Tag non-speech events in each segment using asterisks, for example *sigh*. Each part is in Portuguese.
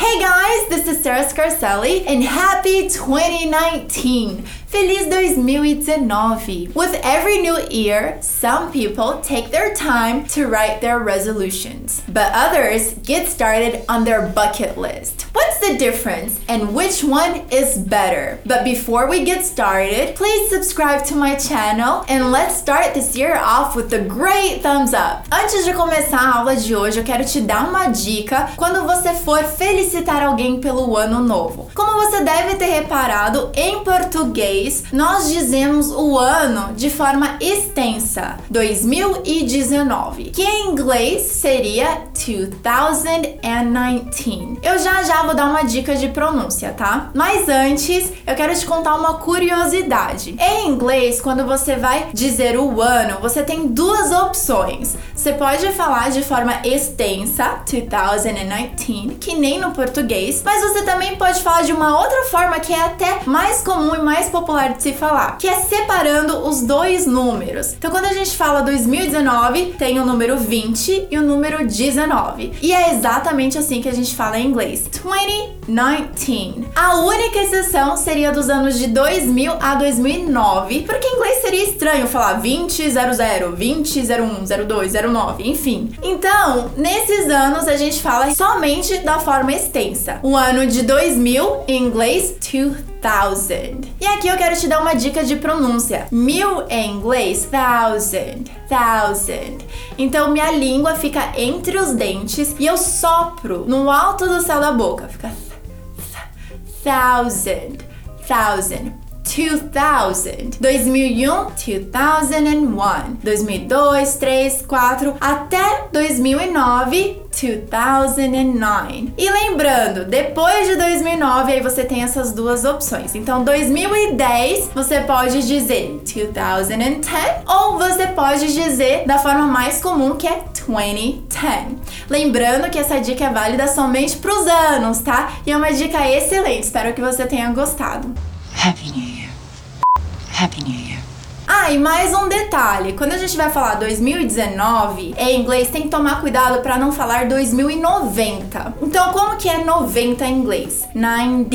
Hey guys, this is Sarah Scarcelli and happy 2019! Feliz 2019! With every new year, some people take their time to write their resolutions, but others get started on their bucket list. What's the difference and which one is better? But before we get started, please subscribe to my channel and let's start this year off with a great thumbs up. Antes de começar a aula de hoje, eu quero te dar uma dica quando você for felicitar alguém pelo ano novo. Como você deve ter reparado, em português nós dizemos o ano de forma extensa, 2019, que em inglês seria 2019. Eu já já vou dar uma dica de pronúncia, tá? Mas antes, eu quero te contar uma curiosidade. Em inglês, quando você vai dizer o ano, você tem duas opções. Você pode falar de forma extensa, 2019, que nem no português, mas você também pode falar de uma outra forma que é até mais comum e mais popular popular de se falar, que é separando os dois números. Então, quando a gente fala 2019, tem o número 20 e o número 19. E é exatamente assim que a gente fala em inglês: 2019. A única exceção seria dos anos de 2000 a 2009, porque em inglês seria estranho falar 2000, 20, 01, 02, 09, enfim. Então, nesses anos a gente fala somente da forma extensa. O ano de 2000 em inglês 2000 thousand. E aqui eu quero te dar uma dica de pronúncia. Mil em inglês, thousand, thousand. Então minha língua fica entre os dentes e eu sopro no alto do céu da boca. Fica thousand, thousand. 2000, 2001, 2001, 2002, 3, 4, até 2009, 2009. E lembrando, depois de 2009, aí você tem essas duas opções. Então, 2010, você pode dizer 2010 ou você pode dizer da forma mais comum que é 2010. Lembrando que essa dica é válida somente para os anos, tá? E é uma dica excelente. Espero que você tenha gostado. Happy New Year. Happy New Year. Ah, e mais um detalhe: quando a gente vai falar 2019, em inglês tem que tomar cuidado para não falar 2090. Então, como que é 90 em inglês? 90,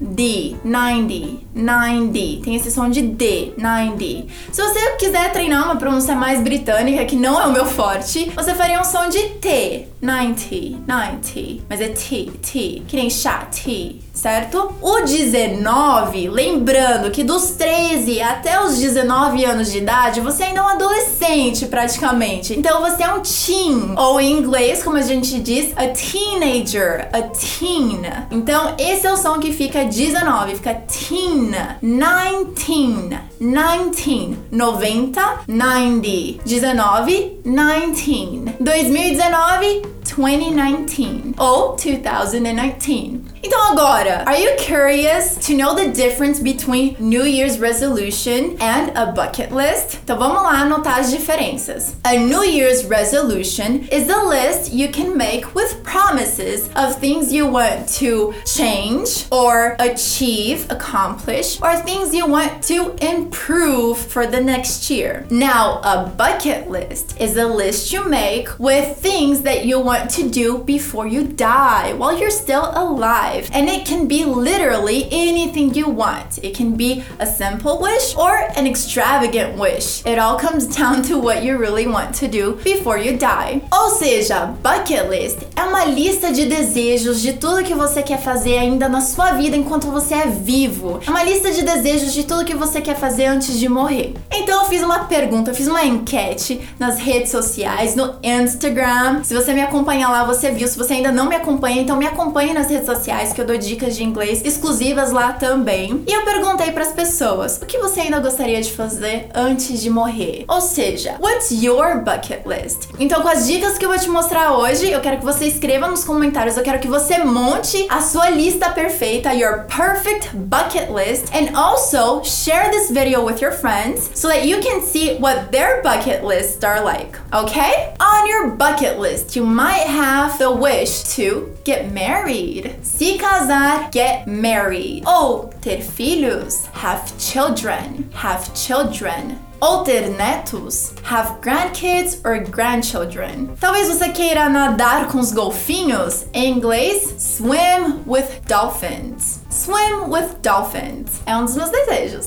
D, 90, 90. Tem esse som de D, 90. Se você quiser treinar uma pronúncia mais britânica, que não é o meu forte, você faria um som de T, 90, 90. Mas é T, T, que nem chá, T certo? O 19, lembrando que dos 13 até os 19 anos de idade, você ainda é um adolescente praticamente. Então você é um teen, ou em inglês, como a gente diz, a teenager, a teen. Então esse é o som que fica 19, fica teen, 19, 19, 90, 90, 19, 19, 2019, 2019 ou 2019. Então agora, are you curious to know the difference between New Year's resolution and a bucket list? Então vamos lá anotar as diferenças. A New Year's resolution is a list you can make with promises of things you want to change or achieve, accomplish, or things you want to improve for the next year. Now, a bucket list is a list you make with things that you want to do before you die while you're still alive. And it can be literally anything you want. It can be a simple wish or an extravagant wish. It all comes down to what you really want to do before you die. Ou seja, bucket list é uma lista de desejos de tudo que você quer fazer ainda na sua vida enquanto você é vivo. É uma lista de desejos de tudo que você quer fazer antes de morrer. Então eu fiz uma pergunta, eu fiz uma enquete nas redes sociais, no Instagram. Se você me acompanha lá, você viu. Se você ainda não me acompanha, então me acompanhe nas redes sociais que eu dou dicas de inglês exclusivas lá também. E eu perguntei para as pessoas: o que você ainda gostaria de fazer antes de morrer? Ou seja, what's your bucket list? Então, com as dicas que eu vou te mostrar hoje, eu quero que você escreva nos comentários, eu quero que você monte a sua lista perfeita, your perfect bucket list, and also share this video with your friends so that you can see what their bucket lists are like. Okay? On your bucket list, you might have the wish to get married. Se casar, get married. Oh, ou ter filhos, have children, have children. ou ter netos? Have grandkids or grandchildren? Talvez você queira nadar com os golfinhos? Em inglês, swim with dolphins. Swim with dolphins. É um dos meus desejos.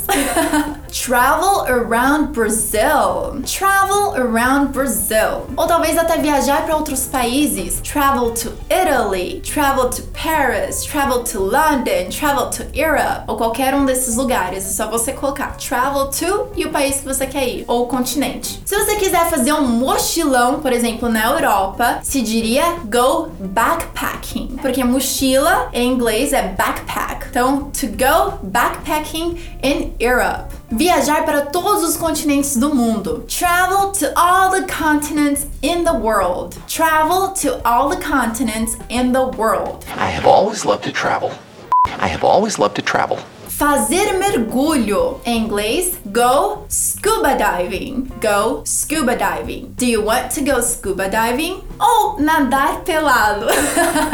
*laughs* Travel around Brazil. Travel around Brazil. Ou talvez até viajar para outros países. Travel to Italy, travel to Paris, travel to London, travel to Europe. Ou qualquer um desses lugares. É só você colocar travel to e o país que você quer ir. Ou o continente. Se você quiser fazer um mochilão, por exemplo, na Europa, se diria go backpacking. Porque mochila em inglês é backpack. Então, to go backpacking in Europe. Viajar para todos os continentes do mundo. Travel to all the continents in the world. Travel to all the continents in the world. I have always loved to travel. I have always loved to travel. Fazer mergulho. Em inglês, go scuba diving. Go scuba diving. Do you want to go scuba diving? Ou nadar pelado.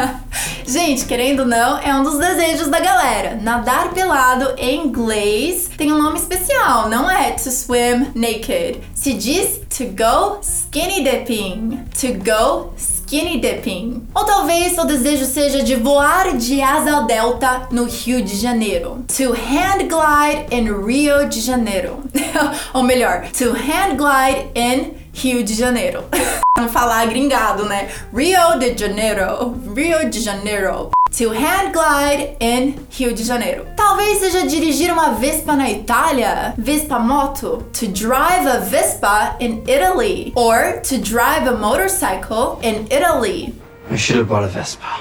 *laughs* Gente, querendo ou não, é um dos desejos da galera. Nadar pelado em inglês tem um nome especial, não é to swim naked. Se diz to go skinny dipping. To go dipping. Ou talvez seu desejo seja de voar de asa delta no Rio de Janeiro. To hand glide in Rio de Janeiro. *laughs* Ou melhor, to hand glide in Rio de Janeiro. *laughs* Não falar gringado, né? Rio de Janeiro. Rio de Janeiro. To hand glide in Rio de Janeiro. Talvez seja dirigir uma Vespa na Itália, Vespa moto. To drive a Vespa in Italy. Or to drive a motorcycle in Italy. I should have bought a Vespa.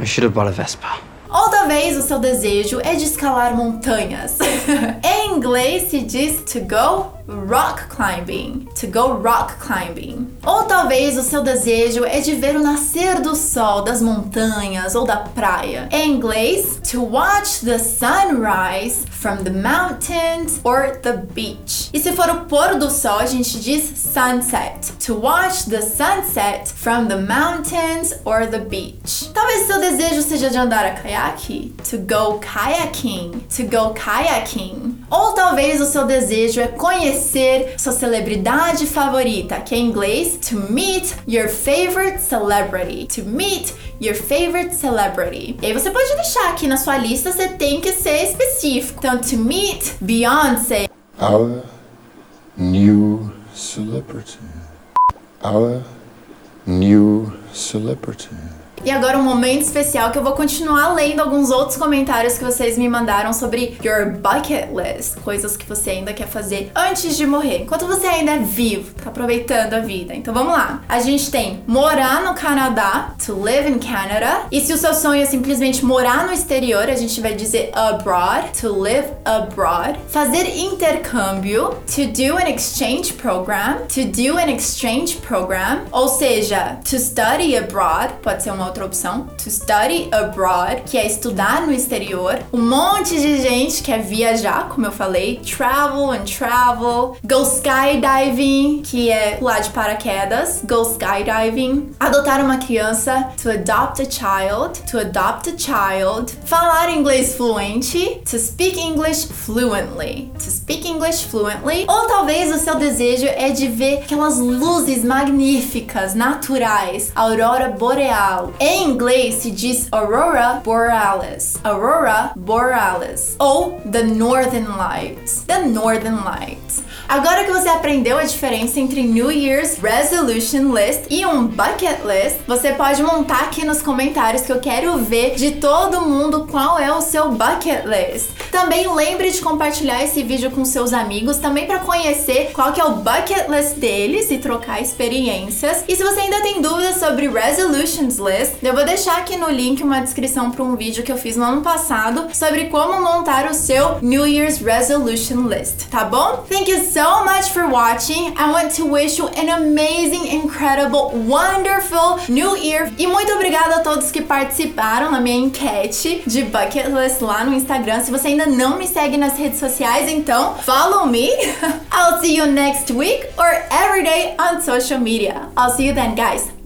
I should have bought a Vespa. Ou talvez o seu desejo é de escalar montanhas. *laughs* em inglês se diz to go rock climbing. To go rock climbing. Ou talvez o seu desejo é de ver o nascer do sol das montanhas ou da praia. Em inglês, to watch the sunrise from the mountains or the beach. E se for o pôr do sol, a gente diz sunset. To watch the sunset from the mountains or the beach. Talvez seu desejo seja de andar a caiaque. To go kayaking. To go kayaking. Ou talvez o seu desejo é conhecer sua celebridade favorita, que é em inglês to meet your favorite celebrity. To meet your favorite celebrity. E aí você pode deixar aqui na sua lista, você tem que ser específico. Então, to meet Beyoncé. Our new celebrity. Our new celebrity. E agora um momento especial que eu vou continuar lendo alguns outros comentários que vocês me mandaram sobre your bucket list, coisas que você ainda quer fazer antes de morrer, enquanto você ainda é vivo, tá aproveitando a vida. Então vamos lá. A gente tem morar no Canadá, to live in Canada. E se o seu sonho é simplesmente morar no exterior, a gente vai dizer abroad, to live abroad. Fazer intercâmbio, to do an exchange program, to do an exchange program, ou seja, to study abroad, pode ser uma outra opção, to study abroad, que é estudar no exterior. Um monte de gente quer viajar, como eu falei, travel and travel. Go skydiving, que é pular de paraquedas, go skydiving. Adotar uma criança, to adopt a child, to adopt a child. Falar inglês fluente, to speak English fluently, to speak English fluently. Ou talvez o seu desejo é de ver aquelas luzes magníficas, naturais, aurora boreal. Em inglês se diz Aurora Borealis. Aurora Borealis. Ou The Northern Lights. The Northern Lights. Agora que você aprendeu a diferença entre New Year's Resolution List e um Bucket List, você pode montar aqui nos comentários que eu quero ver de todo mundo qual é o seu Bucket List. Também lembre de compartilhar esse vídeo com seus amigos, também para conhecer qual que é o Bucket List deles e trocar experiências. E se você ainda tem dúvidas sobre Resolutions List, eu vou deixar aqui no link uma descrição para um vídeo que eu fiz no ano passado sobre como montar o seu New Year's Resolution List, tá bom? Thank you so much for watching. I want to wish you an amazing, incredible, wonderful New Year. E muito obrigada a todos que participaram na minha enquete de Bucket List lá no Instagram. Se você ainda não me segue nas redes sociais, então follow me. *laughs* I'll see you next week or every day on social media. I'll see you then, guys.